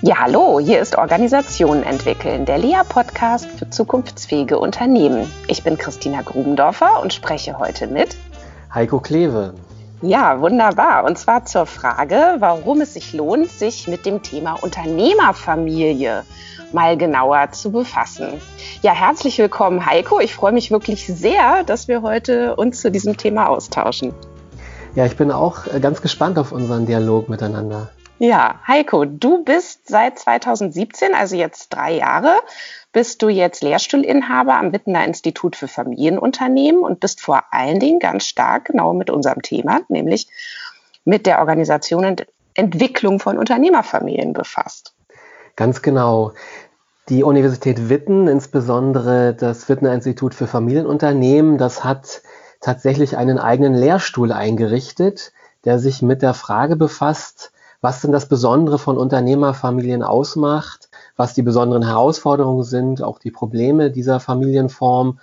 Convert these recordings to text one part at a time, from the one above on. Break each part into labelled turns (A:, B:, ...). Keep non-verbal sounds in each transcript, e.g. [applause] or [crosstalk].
A: Ja, hallo, hier ist Organisationen entwickeln, der LEA-Podcast für zukunftsfähige Unternehmen. Ich bin Christina Grubendorfer und spreche heute mit
B: Heiko Klewe.
A: Ja, wunderbar. Und zwar zur Frage, warum es sich lohnt, sich mit dem Thema Unternehmerfamilie mal genauer zu befassen. Ja, herzlich willkommen, Heiko. Ich freue mich wirklich sehr, dass wir heute uns zu diesem Thema austauschen.
B: Ja, ich bin auch ganz gespannt auf unseren Dialog miteinander.
A: Ja, Heiko, du bist seit 2017, also jetzt drei Jahre, bist du jetzt Lehrstuhlinhaber am Wittener Institut für Familienunternehmen und bist vor allen Dingen ganz stark genau mit unserem Thema, nämlich mit der Organisation und Entwicklung von Unternehmerfamilien befasst.
B: Ganz genau. Die Universität Witten, insbesondere das Wittener Institut für Familienunternehmen, das hat tatsächlich einen eigenen Lehrstuhl eingerichtet, der sich mit der Frage befasst, was denn das Besondere von Unternehmerfamilien ausmacht, was die besonderen Herausforderungen sind, auch die Probleme dieser Familienform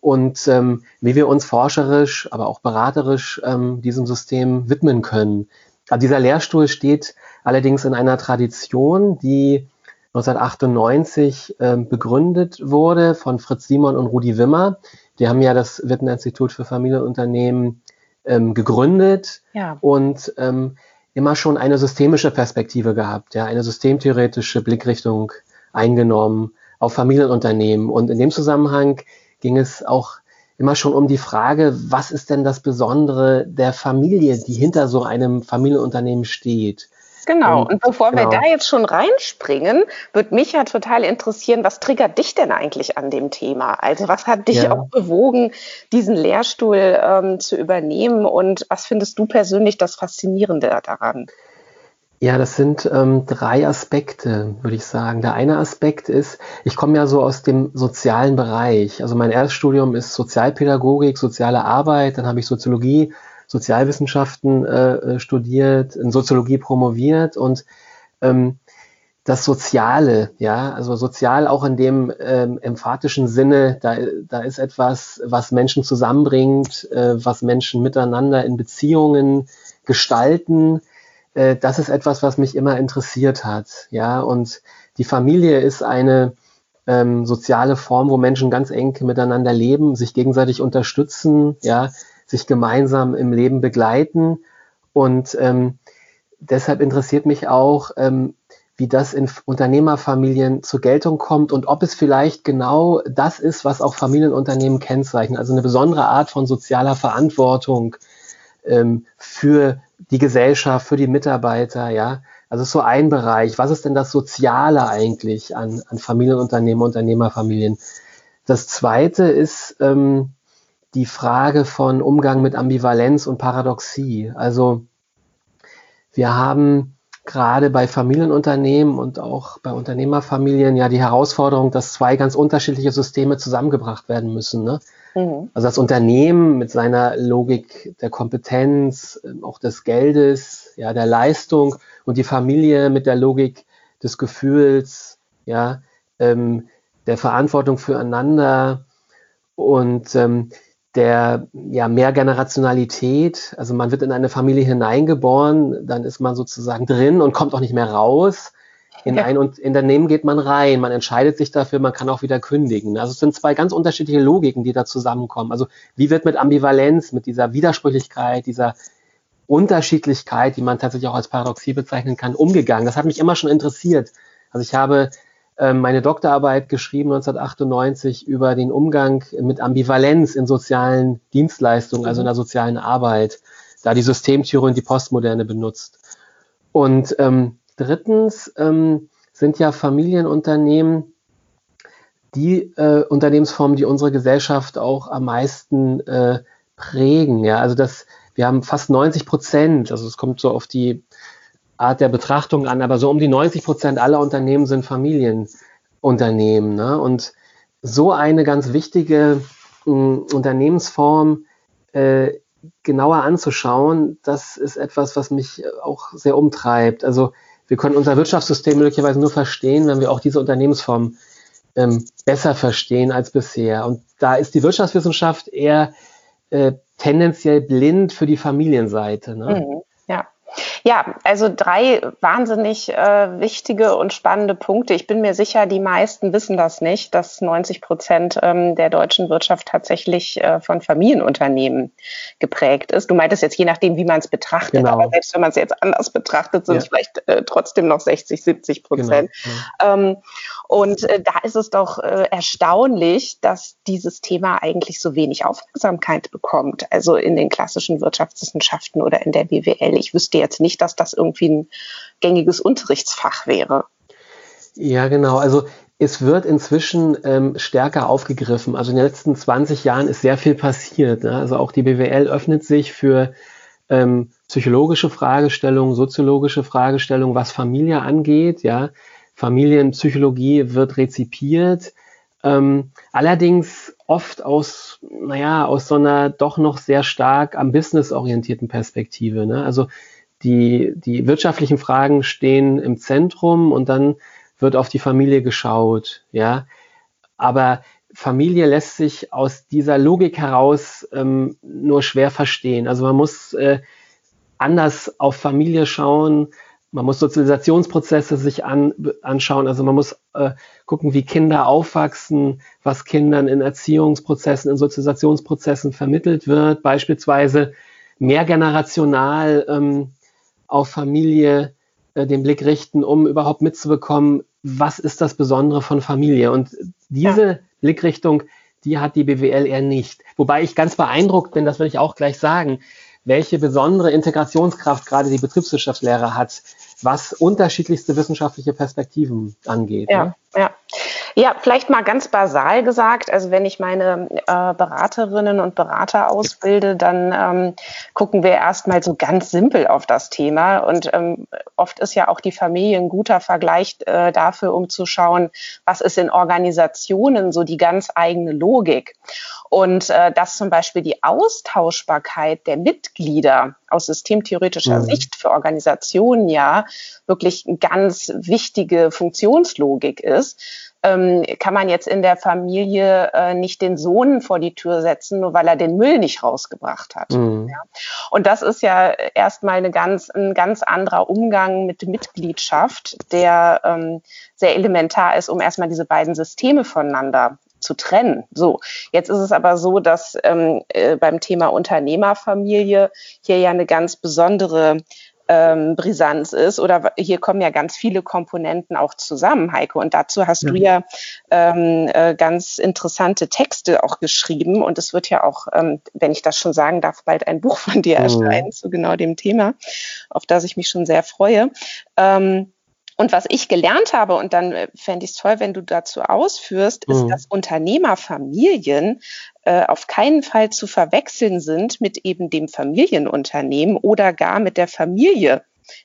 B: und ähm, wie wir uns forscherisch, aber auch beraterisch ähm, diesem System widmen können. Aber dieser Lehrstuhl steht allerdings in einer Tradition, die 1998 äh, begründet wurde von Fritz Simon und Rudi Wimmer. Die haben ja das Witten Institut für Familienunternehmen ähm, gegründet ja. und ähm, immer schon eine systemische Perspektive gehabt, ja, eine systemtheoretische Blickrichtung eingenommen auf Familienunternehmen. Und in dem Zusammenhang ging es auch immer schon um die Frage, was ist denn das Besondere der Familie, die hinter so einem Familienunternehmen steht?
A: Genau. Und, und bevor genau. wir da jetzt schon reinspringen, würde mich ja total interessieren, was triggert dich denn eigentlich an dem Thema? Also was hat dich ja. auch bewogen, diesen Lehrstuhl ähm, zu übernehmen und was findest du persönlich das Faszinierende daran?
B: Ja, das sind ähm, drei Aspekte, würde ich sagen. Der eine Aspekt ist, ich komme ja so aus dem sozialen Bereich. Also mein Erststudium ist Sozialpädagogik, soziale Arbeit, dann habe ich Soziologie Sozialwissenschaften äh, äh, studiert, in Soziologie promoviert und ähm, das Soziale, ja, also sozial auch in dem ähm, emphatischen Sinne, da, da ist etwas, was Menschen zusammenbringt, äh, was Menschen miteinander in Beziehungen gestalten. Äh, das ist etwas, was mich immer interessiert hat, ja, und die Familie ist eine ähm, soziale Form, wo Menschen ganz eng miteinander leben, sich gegenseitig unterstützen, ja, sich gemeinsam im Leben begleiten. Und ähm, deshalb interessiert mich auch, ähm, wie das in Unternehmerfamilien zur Geltung kommt und ob es vielleicht genau das ist, was auch Familienunternehmen kennzeichnen. Also eine besondere Art von sozialer Verantwortung ähm, für die Gesellschaft, für die Mitarbeiter, ja. Also so ein Bereich. Was ist denn das Soziale eigentlich an, an Familienunternehmen, Unternehmerfamilien? Das zweite ist, ähm, die Frage von Umgang mit Ambivalenz und Paradoxie. Also wir haben gerade bei Familienunternehmen und auch bei Unternehmerfamilien ja die Herausforderung, dass zwei ganz unterschiedliche Systeme zusammengebracht werden müssen. Ne? Mhm. Also das Unternehmen mit seiner Logik der Kompetenz, ähm, auch des Geldes, ja, der Leistung und die Familie mit der Logik des Gefühls, ja, ähm, der Verantwortung füreinander und ähm, der ja, Mehrgenerationalität. Also man wird in eine Familie hineingeboren, dann ist man sozusagen drin und kommt auch nicht mehr raus. In ja. ein Unternehmen geht man rein, man entscheidet sich dafür, man kann auch wieder kündigen. Also es sind zwei ganz unterschiedliche Logiken, die da zusammenkommen. Also wie wird mit Ambivalenz, mit dieser Widersprüchlichkeit, dieser Unterschiedlichkeit, die man tatsächlich auch als Paradoxie bezeichnen kann, umgegangen? Das hat mich immer schon interessiert. Also ich habe meine Doktorarbeit geschrieben 1998 über den Umgang mit Ambivalenz in sozialen Dienstleistungen, also in der sozialen Arbeit, da die Systemtheorie und die Postmoderne benutzt. Und ähm, drittens ähm, sind ja Familienunternehmen die äh, Unternehmensformen, die unsere Gesellschaft auch am meisten äh, prägen. Ja, also das, wir haben fast 90 Prozent, also es kommt so auf die Art der Betrachtung an, aber so um die 90 Prozent aller Unternehmen sind Familienunternehmen. Ne? Und so eine ganz wichtige mh, hm, Unternehmensform äh, genauer anzuschauen, das ist etwas, was mich auch sehr umtreibt. Also wir können unser Wirtschaftssystem möglicherweise nur verstehen, wenn wir auch diese Unternehmensform ähm, besser verstehen als bisher. Und da ist die Wirtschaftswissenschaft eher äh, tendenziell blind für die Familienseite. Ne?
A: Mhm. Ja. Also drei wahnsinnig äh, wichtige und spannende Punkte. Ich bin mir sicher, die meisten wissen das nicht, dass 90 Prozent ähm, der deutschen Wirtschaft tatsächlich äh, von Familienunternehmen geprägt ist. Du meintest jetzt je nachdem, wie man es betrachtet, genau. aber selbst wenn man es jetzt anders betrachtet, sind es ja. vielleicht äh, trotzdem noch 60, 70 Prozent. Genau. Ähm, und äh, da ist es doch äh, erstaunlich, dass dieses Thema eigentlich so wenig Aufmerksamkeit bekommt. Also in den klassischen Wirtschaftswissenschaften oder in der BWL. Ich wüsste jetzt nicht, dass das irgendwie ein gängiges Unterrichtsfach wäre.
B: Ja, genau. Also es wird inzwischen ähm, stärker aufgegriffen. Also in den letzten 20 Jahren ist sehr viel passiert. Ne? Also auch die BWL öffnet sich für ähm, psychologische Fragestellungen, soziologische Fragestellungen, was Familie angeht. Ja, Familienpsychologie wird rezipiert. Ähm, allerdings oft aus, naja, aus so einer doch noch sehr stark am Business orientierten Perspektive. Ne? Also die, die wirtschaftlichen Fragen stehen im Zentrum und dann wird auf die Familie geschaut, ja. Aber Familie lässt sich aus dieser Logik heraus ähm, nur schwer verstehen. Also man muss äh, anders auf Familie schauen, man muss Sozialisationsprozesse sich an, anschauen, also man muss äh, gucken, wie Kinder aufwachsen, was Kindern in Erziehungsprozessen, in Sozialisationsprozessen vermittelt wird, beispielsweise mehrgenerational ähm, auf Familie äh, den Blick richten, um überhaupt mitzubekommen, was ist das Besondere von Familie. Und diese ja. Blickrichtung, die hat die BWL eher nicht. Wobei ich ganz beeindruckt bin, das will ich auch gleich sagen, welche besondere Integrationskraft gerade die Betriebswirtschaftslehre hat, was unterschiedlichste wissenschaftliche Perspektiven angeht.
A: Ja, ne? ja. Ja, vielleicht mal ganz basal gesagt. Also wenn ich meine äh, Beraterinnen und Berater ausbilde, dann ähm, gucken wir erstmal so ganz simpel auf das Thema. Und ähm, oft ist ja auch die Familie ein guter Vergleich äh, dafür, um zu schauen, was ist in Organisationen so die ganz eigene Logik. Und äh, dass zum Beispiel die Austauschbarkeit der Mitglieder aus systemtheoretischer mhm. Sicht für Organisationen ja wirklich eine ganz wichtige Funktionslogik ist ähm, kann man jetzt in der Familie äh, nicht den Sohn vor die Tür setzen, nur weil er den Müll nicht rausgebracht hat. Mhm. Ja. Und das ist ja erstmal eine ganz, ein ganz anderer Umgang mit Mitgliedschaft, der ähm, sehr elementar ist, um erstmal diese beiden Systeme voneinander zu trennen. So, jetzt ist es aber so, dass ähm, äh, beim Thema Unternehmerfamilie hier ja eine ganz besondere ähm, Brisanz ist. Oder hier kommen ja ganz viele Komponenten auch zusammen, Heike. Und dazu hast ja. du ja ähm, äh, ganz interessante Texte auch geschrieben. Und es wird ja auch, ähm, wenn ich das schon sagen darf, bald ein Buch von dir oh. erscheinen zu genau dem Thema, auf das ich mich schon sehr freue. Ähm, und was ich gelernt habe, und dann äh, fände ich es toll, wenn du dazu ausführst, ist, mhm. dass Unternehmerfamilien äh, auf keinen Fall zu verwechseln sind mit eben dem Familienunternehmen oder gar mit der Familie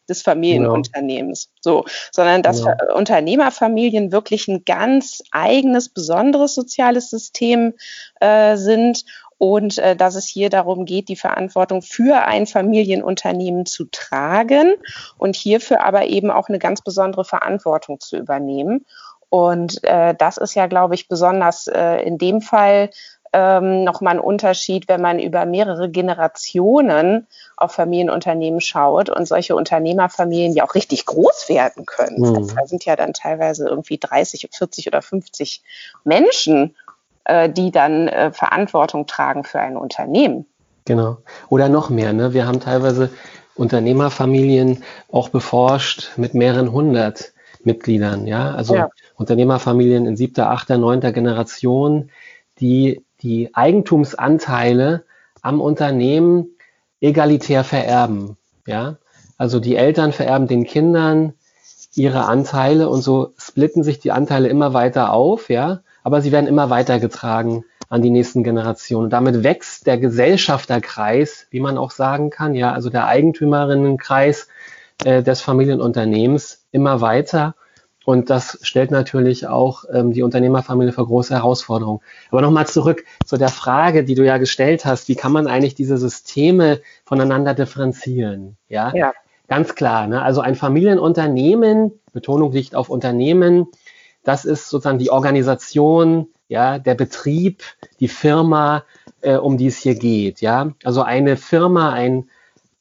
A: des Familienunternehmens. Genau. So, sondern dass genau. Unternehmerfamilien wirklich ein ganz eigenes, besonderes soziales System äh, sind und äh, dass es hier darum geht, die Verantwortung für ein Familienunternehmen zu tragen und hierfür aber eben auch eine ganz besondere Verantwortung zu übernehmen. Und äh, das ist ja, glaube ich, besonders äh, in dem Fall ähm, nochmal ein Unterschied, wenn man über mehrere Generationen auf Familienunternehmen schaut und solche Unternehmerfamilien ja auch richtig groß werden können. Mhm. Das sind ja dann teilweise irgendwie 30, 40 oder 50 Menschen äh, die dann äh, Verantwortung tragen für ein Unternehmen.
B: Genau. Oder noch mehr. Ne? Wir haben teilweise Unternehmerfamilien auch beforscht mit mehreren hundert Mitgliedern. Ja, also ja. Unternehmerfamilien in siebter, achter, neunter Generation, die die Eigentumsanteile am Unternehmen egalitär vererben. Ja, also die Eltern vererben den Kindern ihre Anteile und so splitten sich die Anteile immer weiter auf. Ja, aber sie werden immer weitergetragen an die nächsten Generationen. Und damit wächst der Gesellschafterkreis, wie man auch sagen kann, ja, also der Eigentümerinnenkreis äh, des Familienunternehmens immer weiter. Und das stellt natürlich auch ähm, die Unternehmerfamilie vor große Herausforderungen. Aber nochmal zurück zu der Frage, die du ja gestellt hast, wie kann man eigentlich diese Systeme voneinander differenzieren? Ja, ja. Ganz klar. Ne? Also ein Familienunternehmen, Betonung liegt auf Unternehmen, das ist sozusagen die Organisation, ja, der Betrieb, die Firma, äh, um die es hier geht. Ja, also eine Firma, ein,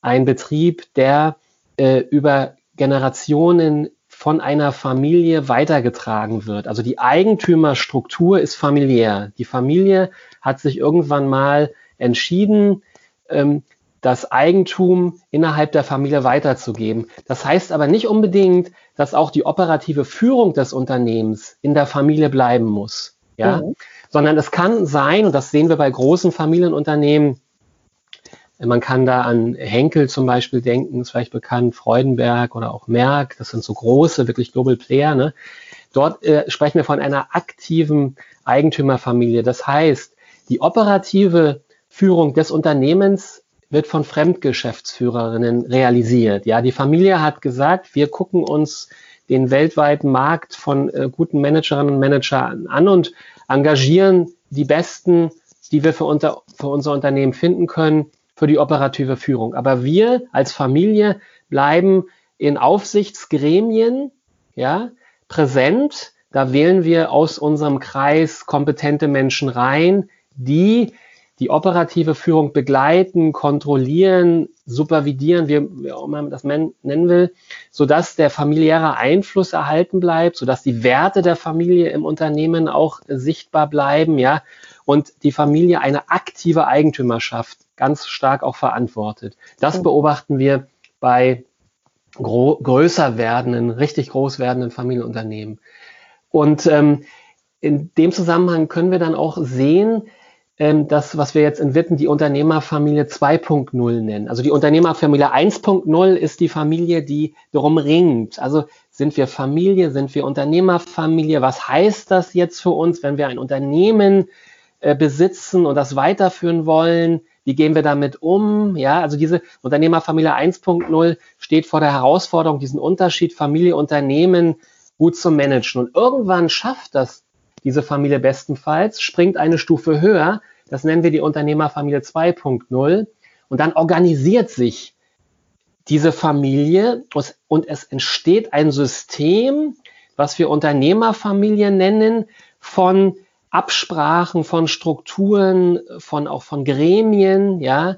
B: ein Betrieb, der äh, über Generationen von einer Familie weitergetragen wird. Also die Eigentümerstruktur ist familiär. Die Familie hat sich irgendwann mal entschieden, ähm, das Eigentum innerhalb der Familie weiterzugeben. Das heißt aber nicht unbedingt, dass auch die operative Führung des Unternehmens in der Familie bleiben muss. Ja? Mhm. Sondern es kann sein, und das sehen wir bei großen Familienunternehmen, man kann da an Henkel zum Beispiel denken, ist vielleicht bekannt, Freudenberg oder auch Merck, das sind so große, wirklich Global Player. Ne? Dort äh, sprechen wir von einer aktiven Eigentümerfamilie. Das heißt, die operative Führung des Unternehmens wird von Fremdgeschäftsführerinnen realisiert. Ja, die Familie hat gesagt, wir gucken uns den weltweiten Markt von äh, guten Managerinnen und Managern an und engagieren die Besten, die wir für, unter, für unser Unternehmen finden können, für die operative Führung. Aber wir als Familie bleiben in Aufsichtsgremien ja, präsent. Da wählen wir aus unserem Kreis kompetente Menschen rein, die die operative Führung begleiten, kontrollieren, supervidieren, wie, wie auch man das nennen will, sodass der familiäre Einfluss erhalten bleibt, sodass die Werte der Familie im Unternehmen auch sichtbar bleiben, ja, und die Familie eine aktive Eigentümerschaft ganz stark auch verantwortet. Das mhm. beobachten wir bei größer werdenden, richtig groß werdenden Familienunternehmen. Und ähm, in dem Zusammenhang können wir dann auch sehen, ähm, das, was wir jetzt in Witten die Unternehmerfamilie 2.0 nennen. Also die Unternehmerfamilie 1.0 ist die Familie, die darum ringt. Also sind wir Familie, sind wir Unternehmerfamilie? Was heißt das jetzt für uns, wenn wir ein Unternehmen äh, besitzen und das weiterführen wollen? Wie gehen wir damit um? Ja, also diese Unternehmerfamilie 1.0 steht vor der Herausforderung, diesen Unterschied Familie, Unternehmen gut zu managen. Und irgendwann schafft das diese Familie bestenfalls, springt eine Stufe höher. Das nennen wir die Unternehmerfamilie 2.0. Und dann organisiert sich diese Familie und es entsteht ein System, was wir Unternehmerfamilie nennen, von Absprachen, von Strukturen, von auch von Gremien, ja,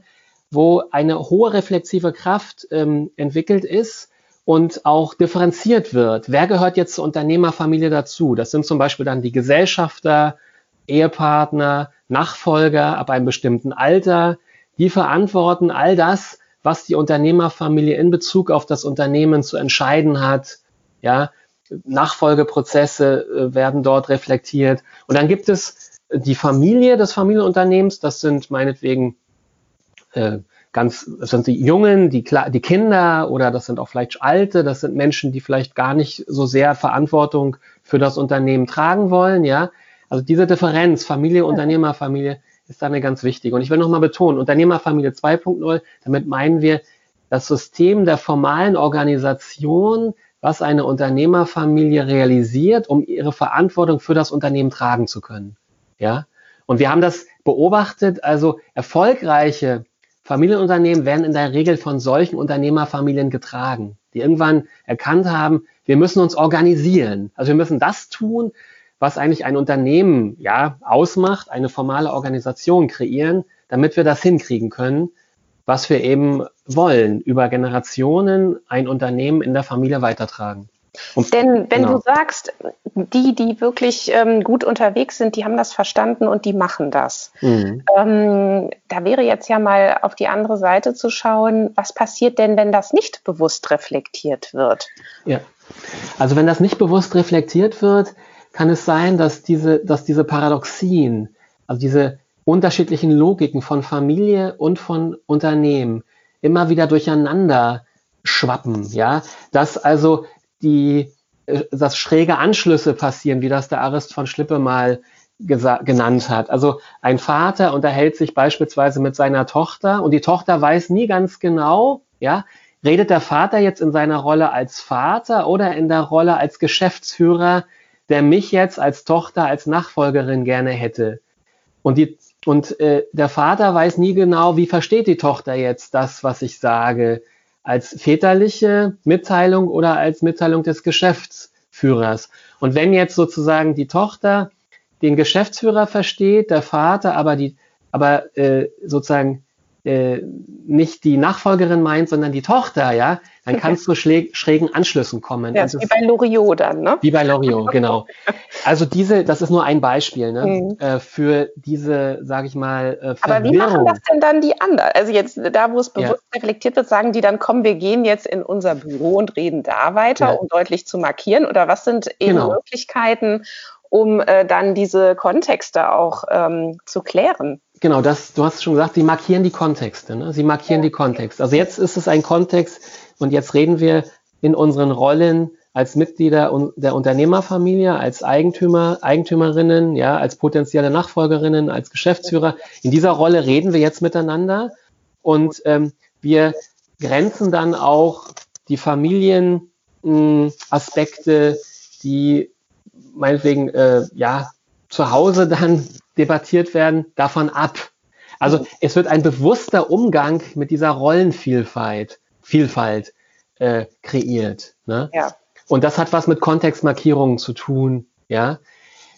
B: wo eine hohe reflexive Kraft ähm, entwickelt ist und auch differenziert wird. Wer gehört jetzt zur Unternehmerfamilie dazu? Das sind zum Beispiel dann die Gesellschafter, Ehepartner, Nachfolger ab einem bestimmten Alter. Die verantworten all das, was die Unternehmerfamilie in Bezug auf das Unternehmen zu entscheiden hat. Ja, Nachfolgeprozesse äh, werden dort reflektiert. Und dann gibt es die Familie des Familienunternehmens. Das sind meinetwegen äh, ganz, das sind die Jungen, die, die Kinder oder das sind auch vielleicht Alte, das sind Menschen, die vielleicht gar nicht so sehr Verantwortung für das Unternehmen tragen wollen, ja. Also diese Differenz, Familie, Unternehmerfamilie, ist da eine ganz wichtige. Und ich will nochmal betonen, Unternehmerfamilie 2.0, damit meinen wir das System der formalen Organisation, was eine Unternehmerfamilie realisiert, um ihre Verantwortung für das Unternehmen tragen zu können. Ja. Und wir haben das beobachtet, also erfolgreiche Familienunternehmen werden in der Regel von solchen Unternehmerfamilien getragen, die irgendwann erkannt haben, wir müssen uns organisieren. Also wir müssen das tun, was eigentlich ein Unternehmen ja ausmacht, eine formale Organisation kreieren, damit wir das hinkriegen können, was wir eben wollen, über Generationen ein Unternehmen in der Familie weitertragen.
A: Und, Denn wenn genau. du sagst, die, die wirklich ähm, gut unterwegs sind, die haben das verstanden und die machen das. Mhm. Ähm, da wäre jetzt ja mal auf die andere Seite zu schauen, was passiert denn, wenn das nicht bewusst reflektiert wird?
B: Ja, also wenn das nicht bewusst reflektiert wird, kann es sein, dass diese, dass diese Paradoxien, also diese unterschiedlichen Logiken von Familie und von Unternehmen immer wieder durcheinander schwappen, ja, dass also die, äh, dass schräge Anschlüsse passieren, wie das der Arist von Schlippe mal genannt hat. Also ein Vater unterhält sich beispielsweise mit seiner Tochter und die Tochter weiß nie ganz genau, ja, redet der Vater jetzt in seiner Rolle als Vater oder in der Rolle als Geschäftsführer, der mich jetzt als Tochter, als Nachfolgerin gerne hätte. Und die und äh, der Vater weiß nie genau, wie versteht die Tochter jetzt das, was ich sage als väterliche Mitteilung oder als Mitteilung des Geschäftsführers. Und wenn jetzt sozusagen die Tochter den Geschäftsführer versteht, der Vater aber die, aber äh, sozusagen äh, nicht die Nachfolgerin meint, sondern die Tochter, ja, dann kann es zu schrägen Anschlüssen kommen.
A: Ja, wie bei Loriot dann, ne?
B: Wie bei Loriot, genau. [laughs] Also diese, das ist nur ein Beispiel ne, mhm. äh, für diese, sage ich mal, äh,
A: Aber wie machen das denn dann die anderen? Also jetzt da, wo es bewusst ja. reflektiert wird, sagen die dann, komm, wir gehen jetzt in unser Büro und reden da weiter, ja. um deutlich zu markieren? Oder was sind eben genau. Möglichkeiten, um äh, dann diese Kontexte auch ähm, zu klären?
B: Genau, das, du hast schon gesagt, sie markieren die Kontexte. Ne? Sie markieren ja. die Kontexte. Also jetzt ist es ein Kontext und jetzt reden wir in unseren Rollen als Mitglieder der Unternehmerfamilie, als Eigentümer, Eigentümerinnen, ja, als potenzielle Nachfolgerinnen, als Geschäftsführer. In dieser Rolle reden wir jetzt miteinander und ähm, wir grenzen dann auch die Familienaspekte, die meinetwegen äh, ja zu Hause dann [laughs] debattiert werden, davon ab. Also es wird ein bewusster Umgang mit dieser Rollenvielfalt Vielfalt, äh, kreiert. Ne? Ja. Und das hat was mit Kontextmarkierungen zu tun. Ja,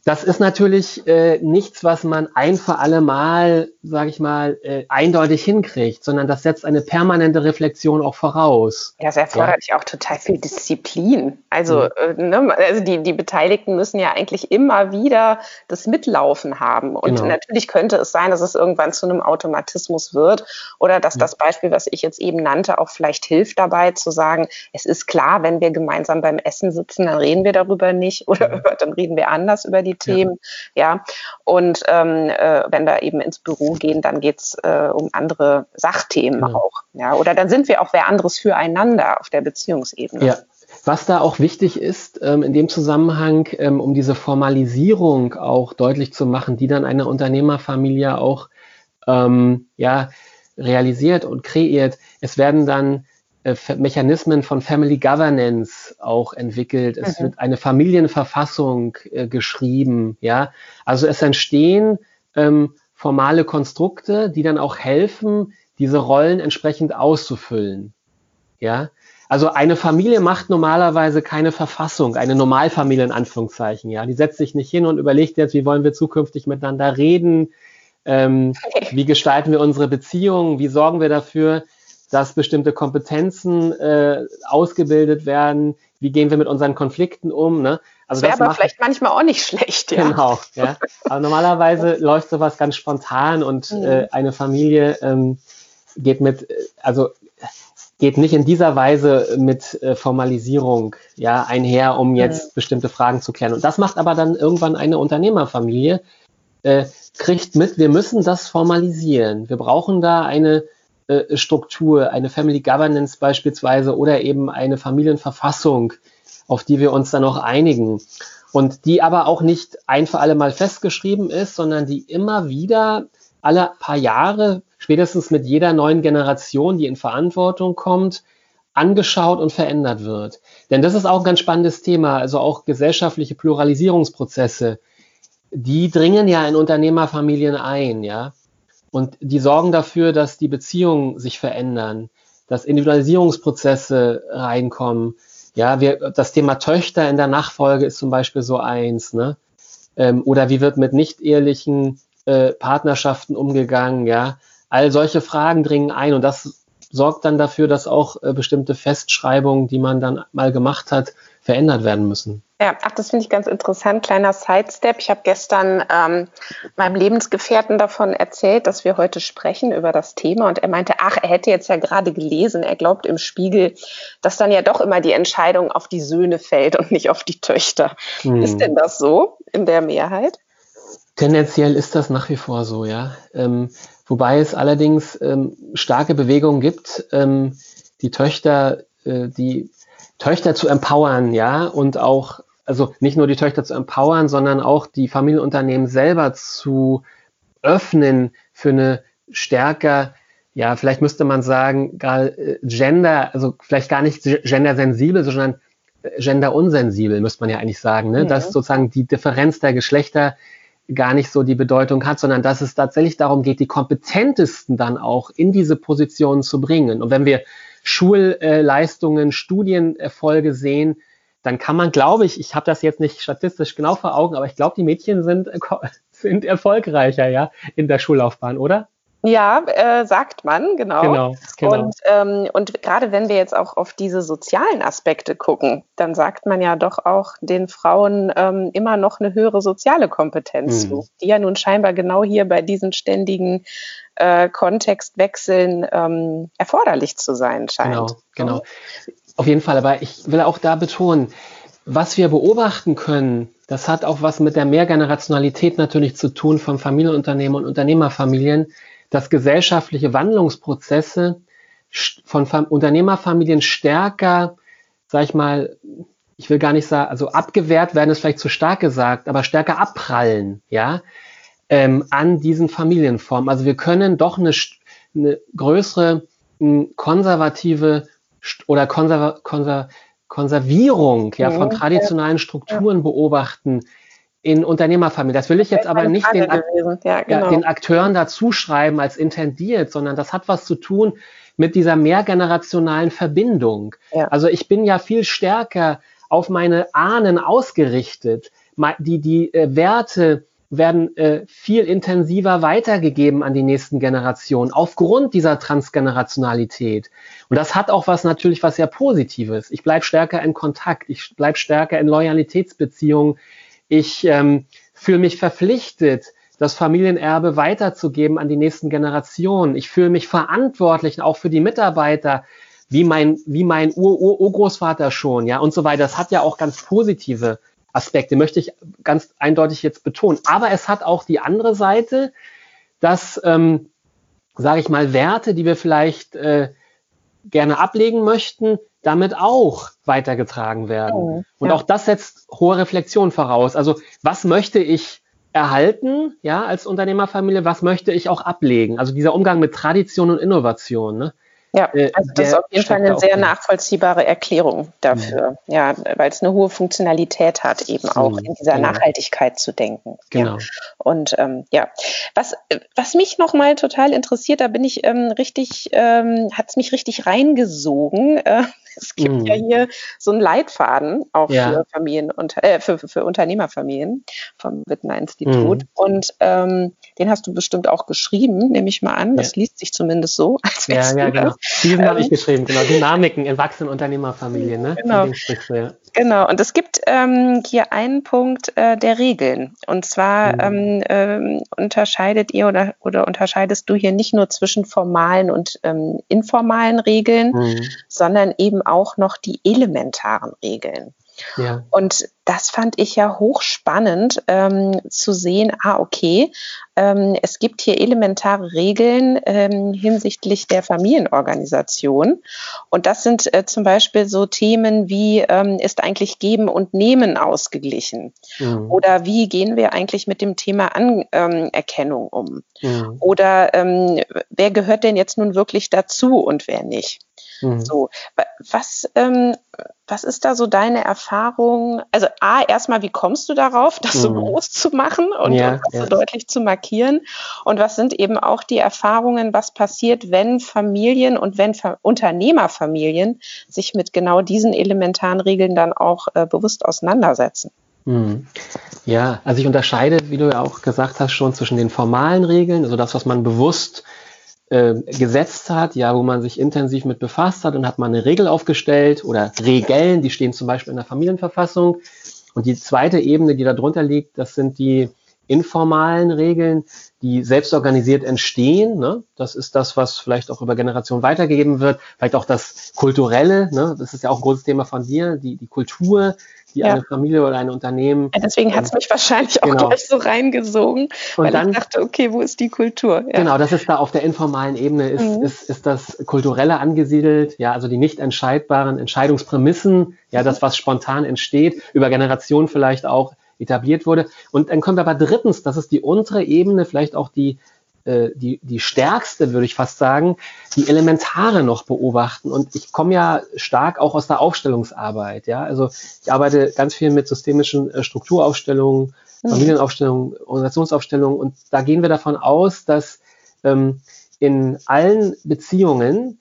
B: das ist natürlich äh, nichts, was man ein für alle Mal, sage ich mal, äh, eindeutig hinkriegt, sondern das setzt eine permanente Reflexion auch voraus.
A: Ja, das erfordert ja, auch total viel Disziplin. Also, mhm. äh, ne, also die, die Beteiligten müssen ja eigentlich immer wieder das Mitlaufen haben. Und genau. natürlich könnte es sein, dass es irgendwann zu einem Automatismus wird oder dass mhm. das Beispiel, was ich jetzt eben nannte, auch vielleicht hilft dabei zu sagen, es ist klar, wenn wir gemeinsam beim Essen sitzen, dann reden wir darüber nicht [laughs] oder mhm. dann reden wir anders über die Themen. Ja. ja. Und ähm, äh, wenn wir eben ins Büro gehen, dann geht's äh, um andere Sachthemen genau. auch. Ja. Oder dann sind wir auch wer anderes füreinander auf der Beziehungsebene.
B: Ja. Was da auch wichtig ist, ähm, in dem Zusammenhang, ähm, um diese Formalisierung auch deutlich zu machen, die dann eine Unternehmerfamilie auch ähm, ja, realisiert und kreiert. Es werden dann äh, Mechanismen von Family Governance auch entwickelt. Es mhm. wird eine Familienverfassung äh, geschrieben. Ja, also es entstehen ähm, formale Konstrukte, die dann auch helfen, diese Rollen entsprechend auszufüllen. Ja, also eine Familie macht normalerweise keine Verfassung, eine Normalfamilie in Anführungszeichen. Ja, die setzt sich nicht hin und überlegt jetzt, wie wollen wir zukünftig miteinander reden, ähm, wie gestalten wir unsere Beziehungen, wie sorgen wir dafür, dass bestimmte Kompetenzen äh, ausgebildet werden, wie gehen wir mit unseren Konflikten um. Ne?
A: Also das wäre aber vielleicht manchmal auch nicht schlecht.
B: Ja. Genau, ja. Aber normalerweise [laughs] läuft sowas ganz spontan und mhm. äh, eine Familie ähm, geht mit, also geht nicht in dieser Weise mit äh, Formalisierung ja einher, um jetzt mhm. bestimmte Fragen zu klären. Und das macht aber dann irgendwann eine Unternehmerfamilie, äh, kriegt mit, wir müssen das formalisieren. Wir brauchen da eine äh, Struktur, eine Family Governance beispielsweise oder eben eine Familienverfassung, auf die wir uns dann auch einigen. Und die aber auch nicht ein für alle Mal festgeschrieben ist, sondern die immer wieder alle paar Jahre, spätestens mit jeder neuen Generation, die in Verantwortung kommt, angeschaut und verändert wird. Denn das ist auch ein ganz spannendes Thema, also auch gesellschaftliche Pluralisierungsprozesse, die dringen ja in Unternehmerfamilien ein, ja. Und die sorgen dafür, dass die Beziehungen sich verändern, dass Individualisierungsprozesse reinkommen. Ja, wir, das Thema Töchter in der Nachfolge ist zum Beispiel so eins, ne? Ähm, oder wie wird mit nicht ehelichen äh, Partnerschaften umgegangen, ja? All solche Fragen dringen ein und das sorgt dann dafür, dass auch äh, bestimmte Festschreibungen, die man dann mal gemacht hat, verändert werden müssen.
A: Ja, ach, das finde ich ganz interessant. Kleiner Sidestep. Ich habe gestern ähm, meinem Lebensgefährten davon erzählt, dass wir heute sprechen über das Thema. Und er meinte, ach, er hätte jetzt ja gerade gelesen, er glaubt im Spiegel, dass dann ja doch immer die Entscheidung auf die Söhne fällt und nicht auf die Töchter. Hm. Ist denn das so in der Mehrheit?
B: Tendenziell ist das nach wie vor so, ja. Ähm, wobei es allerdings ähm, starke Bewegungen gibt, ähm, die Töchter, äh, die Töchter zu empowern, ja, und auch also nicht nur die Töchter zu empowern, sondern auch die Familienunternehmen selber zu öffnen für eine stärker, ja, vielleicht müsste man sagen, gar äh, Gender, also vielleicht gar nicht gendersensibel, sondern äh, genderunsensibel, müsste man ja eigentlich sagen, ne? Mhm. dass sozusagen die Differenz der Geschlechter gar nicht so die Bedeutung hat, sondern dass es tatsächlich darum geht, die kompetentesten dann auch in diese Positionen zu bringen. Und wenn wir Schulleistungen, Studienerfolge sehen, dann kann man, glaube ich, ich habe das jetzt nicht statistisch genau vor Augen, aber ich glaube, die Mädchen sind, [laughs] sind erfolgreicher, ja, in der Schullaufbahn, oder?
A: Ja, äh, sagt man, genau. genau, genau. Und, ähm, und gerade wenn wir jetzt auch auf diese sozialen Aspekte gucken, dann sagt man ja doch auch den Frauen ähm, immer noch eine höhere soziale Kompetenz mhm. zu, die ja nun scheinbar genau hier bei diesen ständigen äh, Kontextwechseln ähm, erforderlich zu sein scheint.
B: Genau, genau. Auf jeden Fall, aber ich will auch da betonen, was wir beobachten können, das hat auch was mit der Mehrgenerationalität natürlich zu tun von Familienunternehmen und Unternehmerfamilien dass gesellschaftliche Wandlungsprozesse von Unternehmerfamilien stärker, sag ich mal, ich will gar nicht sagen, also abgewehrt werden ist vielleicht zu stark gesagt, aber stärker abprallen, ja, ähm, an diesen Familienformen. Also wir können doch eine, eine größere konservative oder konserva konser Konservierung ja, von traditionellen Strukturen beobachten, in Unternehmerfamilien. Das will ich jetzt aber nicht den, ja, genau. ja, den Akteuren dazuschreiben als intendiert, sondern das hat was zu tun mit dieser mehrgenerationalen Verbindung. Ja. Also ich bin ja viel stärker auf meine Ahnen ausgerichtet. Die, die äh, Werte werden äh, viel intensiver weitergegeben an die nächsten Generationen aufgrund dieser Transgenerationalität. Und das hat auch was natürlich was sehr Positives. Ich bleibe stärker in Kontakt, ich bleibe stärker in Loyalitätsbeziehungen ich ähm, fühle mich verpflichtet, das Familienerbe weiterzugeben an die nächsten Generationen. Ich fühle mich verantwortlich auch für die Mitarbeiter, wie mein, wie mein Ur-Urgroßvater schon, ja, und so weiter. Das hat ja auch ganz positive Aspekte, möchte ich ganz eindeutig jetzt betonen. Aber es hat auch die andere Seite, dass, ähm, sage ich mal, Werte, die wir vielleicht äh, gerne ablegen möchten, damit auch weitergetragen werden. Oh, und ja. auch das setzt hohe Reflexion voraus. Also was möchte ich erhalten, ja, als Unternehmerfamilie, was möchte ich auch ablegen? Also dieser Umgang mit Tradition und Innovation. Ne?
A: Ja, äh, also das ist auf jeden Fall eine sehr nachvollziehbare Erklärung dafür. Mhm. Ja, weil es eine hohe Funktionalität hat, eben auch mhm, in dieser genau. Nachhaltigkeit zu denken. Genau. Ja. Und ähm, ja, was, was mich nochmal total interessiert, da bin ich ähm, richtig, ähm, hat es mich richtig reingesogen. Äh, es gibt mhm. ja hier so einen Leitfaden auch ja. für Familien und äh, für, für Unternehmerfamilien vom Wittner Institut. Mhm. Und ähm, den hast du bestimmt auch geschrieben, nehme ich mal an. Das ja. liest sich zumindest so, [laughs]
B: als Ja, ja, genau. Diesen ähm, habe ich geschrieben, genau. Dynamiken in wachsenden Unternehmerfamilien, ne?
A: Genau. Genau, und es gibt ähm, hier einen Punkt äh, der Regeln. Und zwar mhm. ähm, ähm, unterscheidet ihr oder, oder unterscheidest du hier nicht nur zwischen formalen und ähm, informalen Regeln, mhm. sondern eben auch noch die elementaren Regeln. Ja. Und das fand ich ja hochspannend ähm, zu sehen, ah, okay, ähm, es gibt hier elementare Regeln ähm, hinsichtlich der Familienorganisation. Und das sind äh, zum Beispiel so Themen wie, ähm, ist eigentlich Geben und Nehmen ausgeglichen? Mhm. Oder wie gehen wir eigentlich mit dem Thema Anerkennung um? Mhm. Oder ähm, wer gehört denn jetzt nun wirklich dazu und wer nicht? Mhm. So, was, ähm, was ist da so deine Erfahrung? Also A, erstmal, wie kommst du darauf, das mhm. so groß zu machen und, ja, das ja. so deutlich zu markieren? Und was sind eben auch die Erfahrungen, was passiert, wenn Familien und wenn Ver Unternehmerfamilien sich mit genau diesen elementaren Regeln dann auch äh, bewusst auseinandersetzen?
B: Mhm. Ja, also ich unterscheide, wie du ja auch gesagt hast, schon zwischen den formalen Regeln, also das, was man bewusst äh, gesetzt hat, ja, wo man sich intensiv mit befasst hat und hat man eine Regel aufgestellt oder Regeln, die stehen zum Beispiel in der Familienverfassung. Und die zweite Ebene, die da drunter liegt, das sind die informalen Regeln, die selbstorganisiert entstehen. Ne? Das ist das, was vielleicht auch über Generationen weitergegeben wird. Vielleicht auch das Kulturelle, ne? das ist ja auch ein großes Thema von dir, die, die Kultur, die ja. eine Familie oder ein Unternehmen.
A: Ja, deswegen hat es mich wahrscheinlich auch genau. gleich so reingesogen, und weil dann, ich dachte, okay, wo ist die Kultur?
B: Ja. Genau, das ist da auf der informalen Ebene, ist, mhm. ist, ist das Kulturelle angesiedelt, ja, also die nicht entscheidbaren Entscheidungsprämissen, ja, das, was spontan entsteht, über Generationen vielleicht auch etabliert wurde. Und dann kommen wir aber drittens, das ist die untere Ebene, vielleicht auch die äh, die, die stärkste, würde ich fast sagen, die Elementare noch beobachten. Und ich komme ja stark auch aus der Aufstellungsarbeit. Ja, also ich arbeite ganz viel mit systemischen äh, Strukturaufstellungen, mhm. Familienaufstellungen, Organisationsaufstellungen. Und da gehen wir davon aus, dass ähm, in allen Beziehungen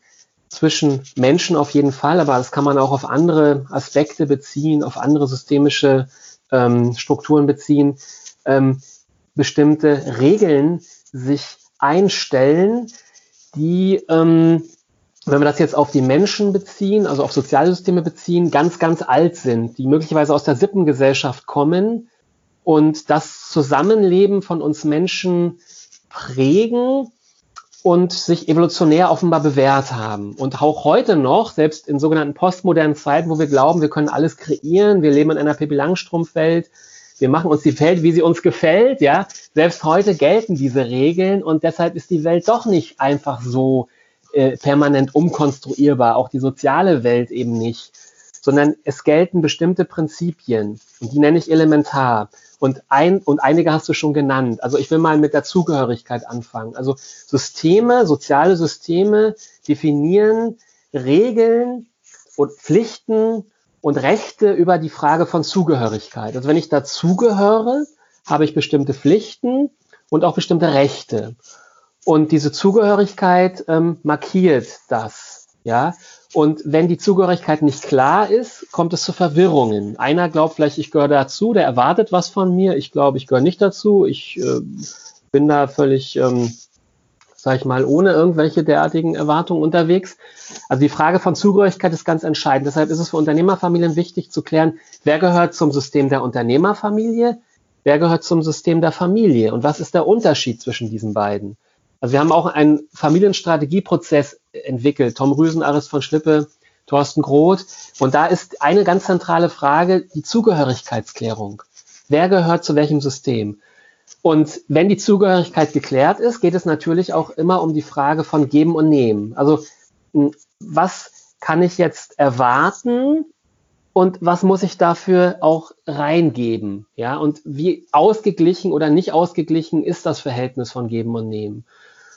B: zwischen Menschen auf jeden Fall, aber das kann man auch auf andere Aspekte beziehen, auf andere systemische ähm, Strukturen beziehen, ähm, bestimmte Regeln sich einstellen, die, ähm, wenn wir das jetzt auf die Menschen beziehen, also auf Sozialsysteme beziehen, ganz, ganz alt sind, die möglicherweise aus der Sippengesellschaft kommen und das Zusammenleben von uns Menschen prägen und sich evolutionär offenbar bewährt haben. Und auch heute noch, selbst in sogenannten postmodernen Zeiten, wo wir glauben, wir können alles kreieren, wir leben in einer Pippi Langstrumpf-Welt, wir machen uns die Welt, wie sie uns gefällt, ja. Selbst heute gelten diese Regeln und deshalb ist die Welt doch nicht einfach so äh, permanent umkonstruierbar, auch die soziale Welt eben nicht, sondern es gelten bestimmte Prinzipien und die nenne ich elementar. Und, ein, und einige hast du schon genannt. Also ich will mal mit der Zugehörigkeit anfangen. Also Systeme, soziale Systeme definieren Regeln und Pflichten und Rechte über die Frage von Zugehörigkeit. Also wenn ich dazugehöre, habe ich bestimmte Pflichten und auch bestimmte Rechte. Und diese Zugehörigkeit ähm, markiert das. Ja, und wenn die Zugehörigkeit nicht klar ist, kommt es zu Verwirrungen. Einer glaubt vielleicht, ich gehöre dazu, der erwartet was von mir. Ich glaube, ich gehöre nicht dazu. Ich äh, bin da völlig, ähm, sag ich mal, ohne irgendwelche derartigen Erwartungen unterwegs. Also die Frage von Zugehörigkeit ist ganz entscheidend. Deshalb ist es für Unternehmerfamilien wichtig zu klären, wer gehört zum System der Unternehmerfamilie, wer gehört zum System der Familie und was ist der Unterschied zwischen diesen beiden. Also wir haben auch einen Familienstrategieprozess entwickelt. Tom Rüsen, Aris von Schlippe, Thorsten Groth. Und da ist eine ganz zentrale Frage die Zugehörigkeitsklärung. Wer gehört zu welchem System? Und wenn die Zugehörigkeit geklärt ist, geht es natürlich auch immer um die Frage von Geben und Nehmen. Also was kann ich jetzt erwarten und was muss ich dafür auch reingeben? Ja, und wie ausgeglichen oder nicht ausgeglichen ist das Verhältnis von Geben und Nehmen?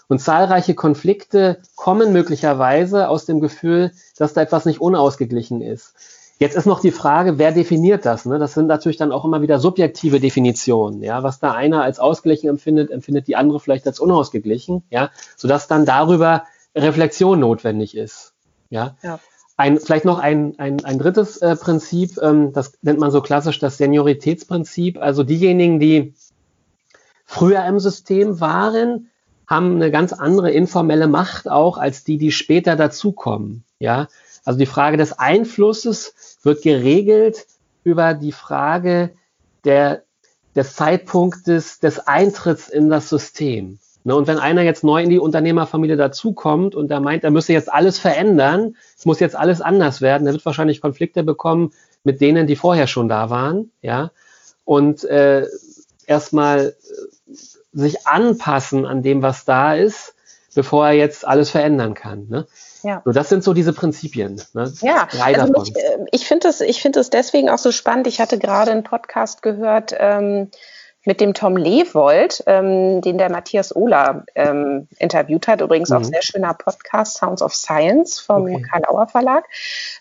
B: Und zahlreiche Konflikte kommen möglicherweise aus dem Gefühl, dass da etwas nicht unausgeglichen ist. Jetzt ist noch die Frage, wer definiert das? Ne? Das sind natürlich dann auch immer wieder subjektive Definitionen. Ja? Was da einer als ausgeglichen empfindet, empfindet die andere vielleicht als unausgeglichen, ja? sodass dann darüber Reflexion notwendig ist. Ja? ja. Ein, vielleicht noch ein, ein, ein drittes äh, Prinzip, ähm, das nennt man so klassisch das Senioritätsprinzip. Also diejenigen, die früher im System waren, haben eine ganz andere informelle Macht auch als die, die später dazukommen. Ja, also die Frage des Einflusses wird geregelt über die Frage der, des Zeitpunktes des Eintritts in das System. Ne, und wenn einer jetzt neu in die Unternehmerfamilie dazukommt und der meint, er müsse jetzt alles verändern, es muss jetzt alles anders werden, der wird wahrscheinlich Konflikte bekommen mit denen, die vorher schon da waren, ja. Und äh, erstmal sich anpassen an dem, was da ist, bevor er jetzt alles verändern kann. Ne? Ja. So, das sind so diese Prinzipien. Ne?
A: Ja, Drei also davon. Ich finde es ich finde es deswegen auch so spannend. Ich hatte gerade einen Podcast gehört, ähm, mit dem Tom Lewold, ähm, den der Matthias Ohler ähm, interviewt hat. Übrigens mhm. auch sehr schöner Podcast, Sounds of Science vom okay. Karl Auer Verlag.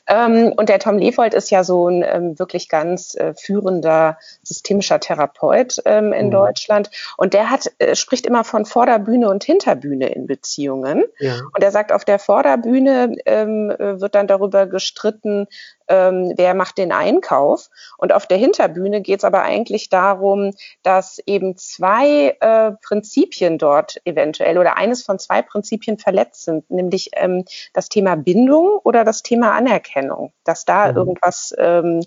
A: Ähm, und der Tom Lewold ist ja so ein ähm, wirklich ganz äh, führender systemischer Therapeut ähm, in mhm. Deutschland. Und der hat, äh, spricht immer von Vorderbühne und Hinterbühne in Beziehungen. Ja. Und er sagt, auf der Vorderbühne ähm, äh, wird dann darüber gestritten, ähm, wer macht den Einkauf. Und auf der Hinterbühne geht es aber eigentlich darum, dass eben zwei äh, Prinzipien dort eventuell oder eines von zwei Prinzipien verletzt sind, nämlich ähm, das Thema Bindung oder das Thema Anerkennung, dass da mhm. irgendwas ähm,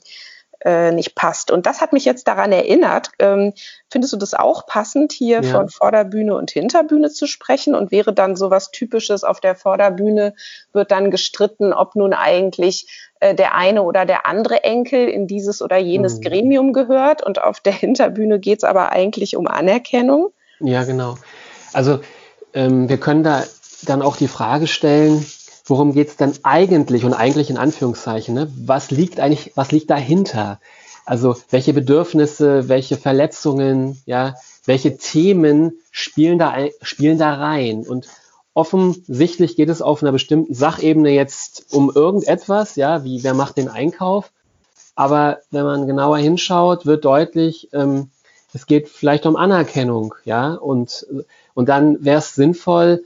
A: äh, nicht passt. Und das hat mich jetzt daran erinnert. Ähm, findest du das auch passend, hier ja. von Vorderbühne und Hinterbühne zu sprechen? Und wäre dann so was Typisches auf der Vorderbühne, wird dann gestritten, ob nun eigentlich äh, der eine oder der andere Enkel in dieses oder jenes mhm. Gremium gehört. Und auf der Hinterbühne geht es aber eigentlich um Anerkennung.
B: Ja, genau. Also ähm, wir können da dann auch die Frage stellen, worum geht es denn eigentlich und eigentlich in Anführungszeichen, ne? was liegt eigentlich, was liegt dahinter? Also welche Bedürfnisse, welche Verletzungen, ja, welche Themen spielen da, spielen da rein? Und offensichtlich geht es auf einer bestimmten Sachebene jetzt um irgendetwas, ja, wie wer macht den Einkauf. Aber wenn man genauer hinschaut, wird deutlich, ähm, es geht vielleicht um Anerkennung, ja, und, und dann wäre es sinnvoll,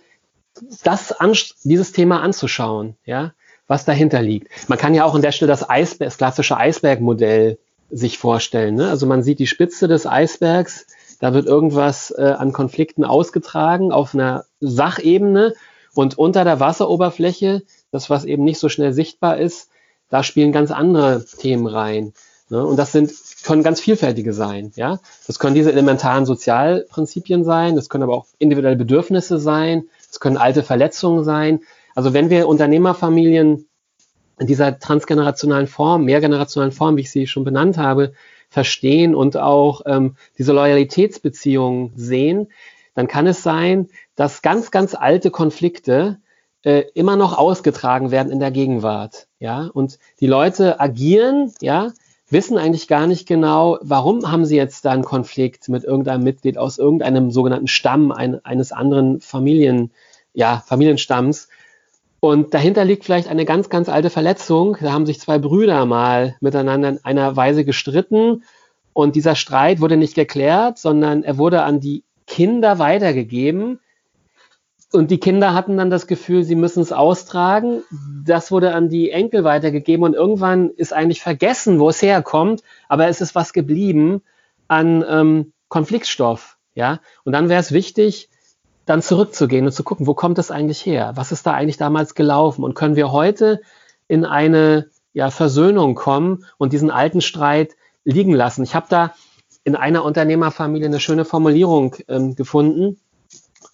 B: das an, dieses Thema anzuschauen, ja, was dahinter liegt. Man kann ja auch an der Stelle das, Eisberg, das klassische Eisbergmodell sich vorstellen. Ne? Also man sieht die Spitze des Eisbergs, da wird irgendwas äh, an Konflikten ausgetragen auf einer Sachebene und unter der Wasseroberfläche, das was eben nicht so schnell sichtbar ist, da spielen ganz andere Themen rein. Ne? Und das sind, können ganz vielfältige sein. Ja? Das können diese elementaren Sozialprinzipien sein, das können aber auch individuelle Bedürfnisse sein, das können alte Verletzungen sein. Also wenn wir Unternehmerfamilien in dieser transgenerationalen Form, mehrgenerationalen Form, wie ich sie schon benannt habe, verstehen und auch ähm, diese Loyalitätsbeziehungen sehen, dann kann es sein, dass ganz, ganz alte Konflikte äh, immer noch ausgetragen werden in der Gegenwart. Ja, und die Leute agieren, ja, wissen eigentlich gar nicht genau, warum haben sie jetzt da einen Konflikt mit irgendeinem Mitglied aus irgendeinem sogenannten Stamm ein, eines anderen Familien, ja, Familienstamms. Und dahinter liegt vielleicht eine ganz, ganz alte Verletzung. Da haben sich zwei Brüder mal miteinander in einer Weise gestritten und dieser Streit wurde nicht geklärt, sondern er wurde an die Kinder weitergegeben. Und die Kinder hatten dann das Gefühl, sie müssen es austragen. Das wurde an die Enkel weitergegeben und irgendwann ist eigentlich vergessen, wo es herkommt, aber es ist was geblieben an ähm, Konfliktstoff. Ja, und dann wäre es wichtig, dann zurückzugehen und zu gucken, wo kommt das eigentlich her? Was ist da eigentlich damals gelaufen? Und können wir heute in eine ja, Versöhnung kommen und diesen alten Streit liegen lassen? Ich habe da in einer Unternehmerfamilie eine schöne Formulierung ähm, gefunden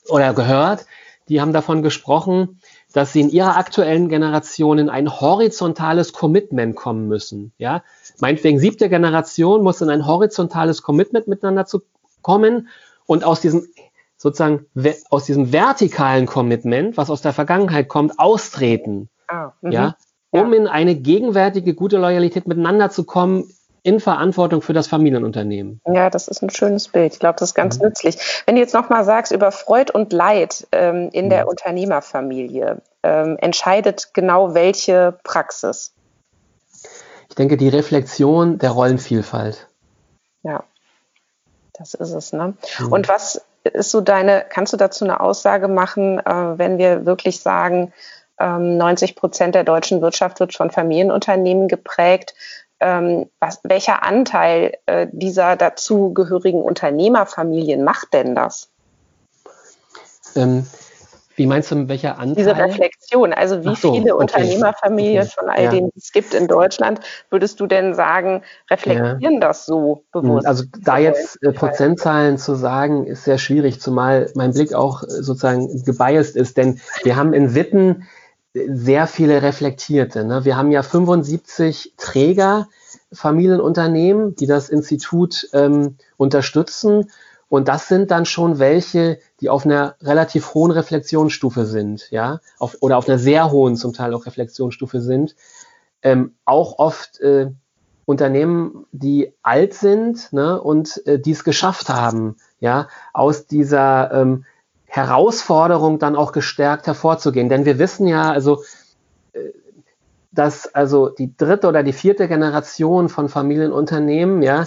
B: oder gehört. Die haben davon gesprochen, dass sie in ihrer aktuellen Generation in ein horizontales Commitment kommen müssen. Ja, meinetwegen siebte Generation muss in ein horizontales Commitment miteinander zu kommen und aus diesem sozusagen aus diesem vertikalen Commitment, was aus der Vergangenheit kommt, austreten. Ah, ja, um in eine gegenwärtige gute Loyalität miteinander zu kommen, in Verantwortung für das Familienunternehmen.
A: Ja, das ist ein schönes Bild. Ich glaube, das ist ganz mhm. nützlich. Wenn du jetzt nochmal sagst über Freud und Leid ähm, in mhm. der Unternehmerfamilie, ähm, entscheidet genau welche Praxis?
B: Ich denke, die Reflexion der Rollenvielfalt.
A: Ja, das ist es. Ne? Mhm. Und was ist so deine, kannst du dazu eine Aussage machen, äh, wenn wir wirklich sagen, ähm, 90 Prozent der deutschen Wirtschaft wird von Familienunternehmen geprägt? Ähm, was, welcher Anteil äh, dieser dazugehörigen Unternehmerfamilien macht denn das?
B: Ähm, wie meinst du, welcher Anteil?
A: Diese Reflexion, also wie so, viele okay. Unternehmerfamilien okay. von all ja. denen es gibt in Deutschland, würdest du denn sagen, reflektieren ja. das so bewusst?
B: Also da jetzt äh, Prozentzahlen zu sagen, ist sehr schwierig, zumal mein Blick auch äh, sozusagen gebiased ist, denn wir haben in Witten sehr viele Reflektierte. Ne? Wir haben ja 75 Träger, Familienunternehmen, die das Institut ähm, unterstützen und das sind dann schon welche, die auf einer relativ hohen Reflexionsstufe sind, ja, auf, oder auf einer sehr hohen zum Teil auch Reflexionsstufe sind. Ähm, auch oft äh, Unternehmen, die alt sind ne, und äh, die es geschafft haben, ja, aus dieser ähm, Herausforderung dann auch gestärkt hervorzugehen. Denn wir wissen ja, also äh, dass also die dritte oder die vierte Generation von Familienunternehmen, ja,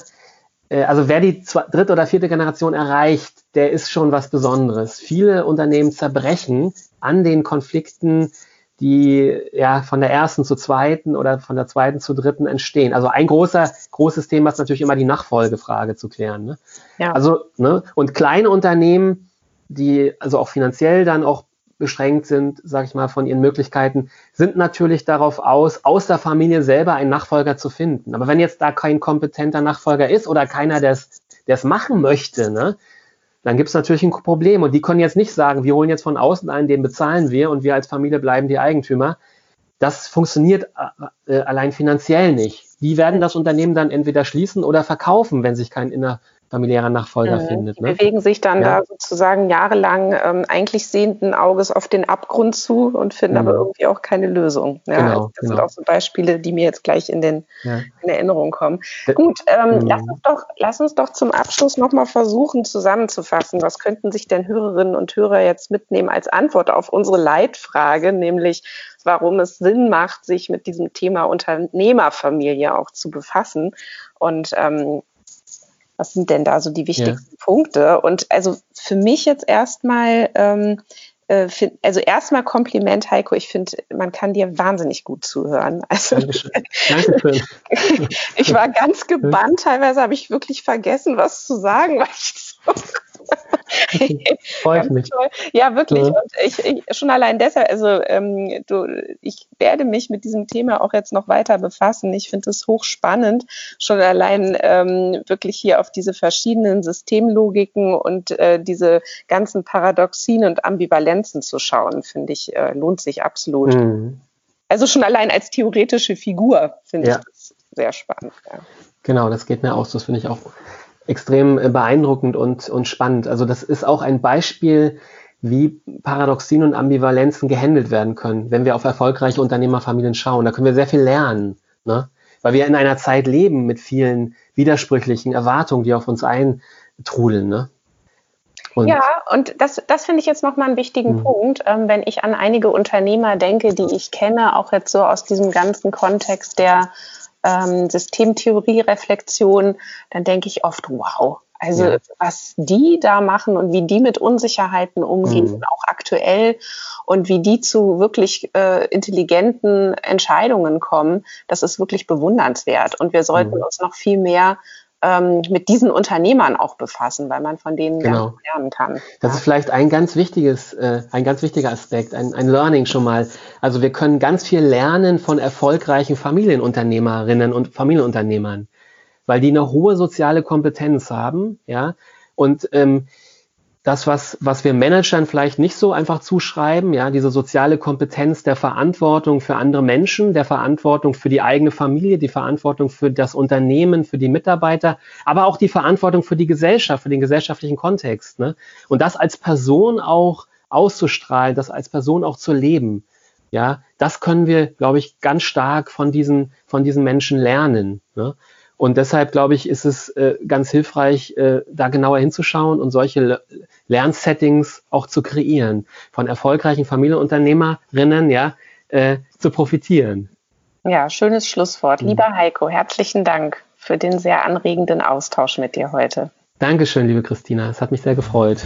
B: äh, also wer die dritte oder vierte Generation erreicht, der ist schon was Besonderes. Viele Unternehmen zerbrechen an den Konflikten, die ja von der ersten zur zweiten oder von der zweiten zur dritten entstehen. Also ein großer, großes Thema ist natürlich immer die Nachfolgefrage zu klären. Ne? Ja. Also, ne? Und kleine Unternehmen, die also auch finanziell dann auch beschränkt sind, sage ich mal, von ihren Möglichkeiten, sind natürlich darauf aus, aus der Familie selber einen Nachfolger zu finden. Aber wenn jetzt da kein kompetenter Nachfolger ist oder keiner, der es machen möchte, ne, dann gibt es natürlich ein Problem. Und die können jetzt nicht sagen, wir holen jetzt von außen einen, den bezahlen wir und wir als Familie bleiben die Eigentümer. Das funktioniert äh, äh allein finanziell nicht. Die werden das Unternehmen dann entweder schließen oder verkaufen, wenn sich kein inner familiärer Nachfolger mhm. findet.
A: Ne? Die bewegen sich dann ja. da sozusagen jahrelang ähm, eigentlich sehenden Auges auf den Abgrund zu und finden mhm. aber irgendwie auch keine Lösung. Ja, genau, also das genau. sind auch so Beispiele, die mir jetzt gleich in, den, ja. in Erinnerung kommen. D Gut, ähm, mhm. lass, uns doch, lass uns doch zum Abschluss nochmal versuchen zusammenzufassen. Was könnten sich denn Hörerinnen und Hörer jetzt mitnehmen als Antwort auf unsere Leitfrage, nämlich warum es Sinn macht, sich mit diesem Thema Unternehmerfamilie auch zu befassen. Und ähm, was sind denn da so die wichtigsten ja. Punkte? Und also für mich jetzt erstmal, ähm, äh, find, also erstmal Kompliment, Heiko. Ich finde, man kann dir wahnsinnig gut zuhören. Also, Dankeschön. Dankeschön. [laughs] ich war ganz gebannt. Teilweise habe ich wirklich vergessen, was zu sagen, weil ich
B: Freut mich.
A: Toll. Ja, wirklich. Ja. Und ich, ich, schon allein deshalb, also ähm, du, ich werde mich mit diesem Thema auch jetzt noch weiter befassen. Ich finde es hochspannend, schon allein ähm, wirklich hier auf diese verschiedenen Systemlogiken und äh, diese ganzen Paradoxien und Ambivalenzen zu schauen, finde ich, äh, lohnt sich absolut. Mhm. Also schon allein als theoretische Figur finde ja. ich das sehr spannend. Ja.
B: Genau, das geht mir auch so. Das finde ich auch extrem äh, beeindruckend und, und spannend. Also das ist auch ein Beispiel, wie Paradoxien und Ambivalenzen gehandelt werden können, wenn wir auf erfolgreiche Unternehmerfamilien schauen. Da können wir sehr viel lernen, ne? weil wir in einer Zeit leben mit vielen widersprüchlichen Erwartungen, die auf uns eintrudeln. Ne?
A: Und ja, und das, das finde ich jetzt nochmal einen wichtigen mhm. Punkt, ähm, wenn ich an einige Unternehmer denke, die ich kenne, auch jetzt so aus diesem ganzen Kontext der ähm, Systemtheorie-Reflexion, dann denke ich oft, wow, also ja. was die da machen und wie die mit Unsicherheiten umgehen, mhm. auch aktuell und wie die zu wirklich äh, intelligenten Entscheidungen kommen, das ist wirklich bewundernswert. Und wir sollten mhm. uns noch viel mehr ähm, mit diesen Unternehmern auch befassen, weil man von denen genau. lernen kann.
B: Das ja. ist vielleicht ein ganz wichtiges, äh, ein ganz wichtiger Aspekt, ein, ein Learning schon mal. Also wir können ganz viel lernen von erfolgreichen Familienunternehmerinnen und Familienunternehmern, weil die eine hohe soziale Kompetenz haben, ja. Und ähm, das, was, was wir Managern vielleicht nicht so einfach zuschreiben, ja, diese soziale Kompetenz der Verantwortung für andere Menschen, der Verantwortung für die eigene Familie, die Verantwortung für das Unternehmen, für die Mitarbeiter, aber auch die Verantwortung für die Gesellschaft, für den gesellschaftlichen Kontext. Ne? Und das als Person auch auszustrahlen, das als Person auch zu leben. Ja, das können wir, glaube ich, ganz stark von diesen, von diesen Menschen lernen. Ne? Und deshalb, glaube ich, ist es äh, ganz hilfreich, äh, da genauer hinzuschauen und solche Le Lernsettings auch zu kreieren, von erfolgreichen Familienunternehmerinnen ja, äh, zu profitieren.
A: Ja, schönes Schlusswort. Mhm. Lieber Heiko, herzlichen Dank für den sehr anregenden Austausch mit dir heute.
B: Dankeschön, liebe Christina. Es hat mich sehr gefreut.